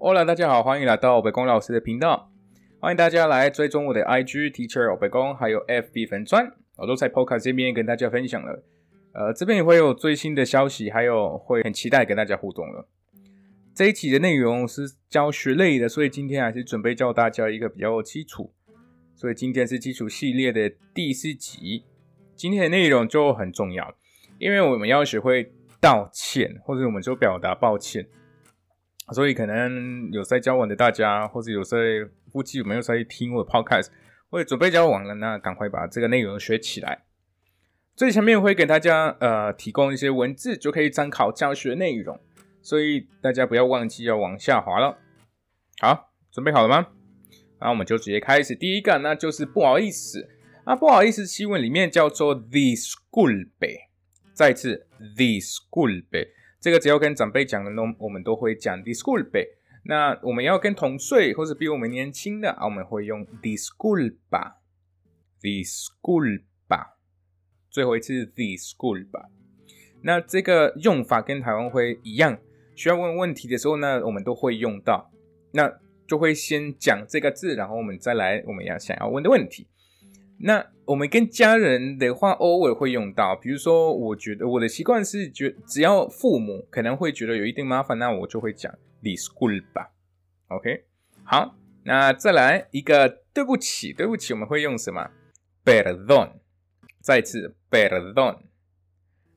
Hola，大家好，欢迎来到北宫老师的频道。欢迎大家来追踪我的 IG Teacher 北宫，还有 FB 粉钻，我都在 Podcast 这边跟大家分享了。呃，这边也会有最新的消息，还有会很期待跟大家互动了。这一期的内容是教学类的，所以今天还是准备教大家一个比较基础。所以今天是基础系列的第四集，今天的内容就很重要，因为我们要学会道歉，或者我们就表达抱歉。所以可能有在交往的大家，或者有在夫妻有没有在听我的 podcast，或者准备交往了，那赶快把这个内容学起来。最前面会给大家呃提供一些文字，就可以参考教学内容，所以大家不要忘记要往下滑了。好，准备好了吗？那我们就直接开始。第一个那就是不好意思啊，不好意思，新闻里面叫做 disculpe，再次 disculpe。这个只要跟长辈讲的呢，我们都会讲 disculpe。那我们要跟同岁或者比我们年轻的啊，我们会用 disculpa，disculpa。最后一次 disculpa。那这个用法跟台湾会一样，需要问问题的时候呢，我们都会用到。那就会先讲这个字，然后我们再来我们要想要问的问题。那我们跟家人的话，偶尔会用到。比如说，我觉得我的习惯是觉，只要父母可能会觉得有一定麻烦，那我就会讲 disculpa。OK，好，那再来一个对不起，对不起，我们会用什么？perdón。再次 perdón。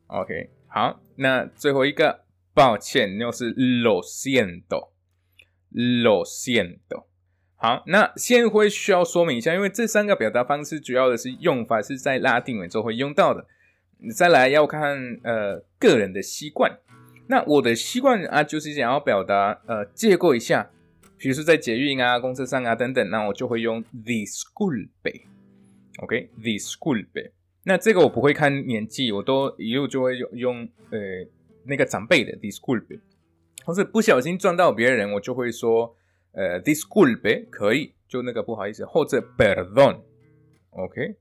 OK，好，那最后一个抱歉，又是 lo siento，lo siento。好，那先会需要说明一下，因为这三个表达方式主要的是用法是在拉丁文中会用到的。再来要看呃个人的习惯，那我的习惯啊就是想要表达呃借过一下，比如说在捷运啊、公车上啊等等，那我就会用 disculpe，OK，disculpe。那这个我不会看年纪，我都一路就会用用呃那个长辈的 disculpe，或是不小心撞到别人，我就会说。呃，disculpe 可以，就那个不好意思，或者 perdón，OK。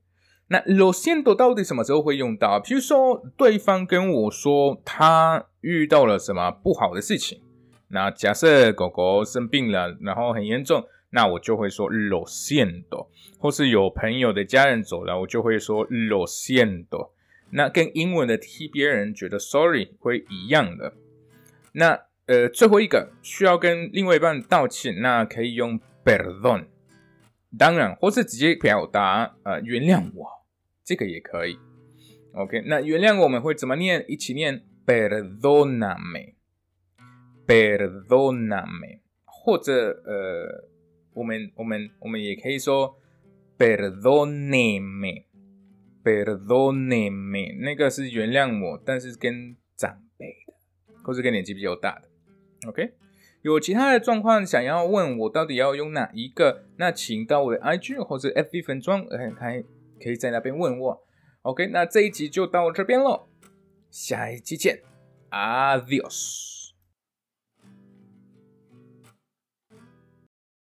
那 lo siento 到底什么时候会用到？比如说对方跟我说他遇到了什么不好的事情，那假设狗狗生病了，然后很严重，那我就会说 lo siento。或是有朋友的家人走了，我就会说 lo siento。那跟英文的替别人觉得 sorry 会一样的。那呃，最后一个需要跟另外一半道歉，那可以用 perdón，当然，或是直接表达呃原谅我，这个也可以。OK，那原谅我们会怎么念？一起念 perdóname，perdóname，或者呃，我们我们我们也可以说 perdóneme，perdóneme，那个是原谅我，但是跟长辈的，或是跟年纪比较大的。OK，有其他的状况想要问我到底要用哪一个？那请到我的 IG 或者 FB 粉装，还可以在那边问我。OK，那这一集就到这边喽，下一期见，Adios。